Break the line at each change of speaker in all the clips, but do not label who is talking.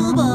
Baba.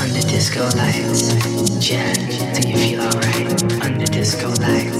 under disco lights. Jack, do you feel alright under disco lights?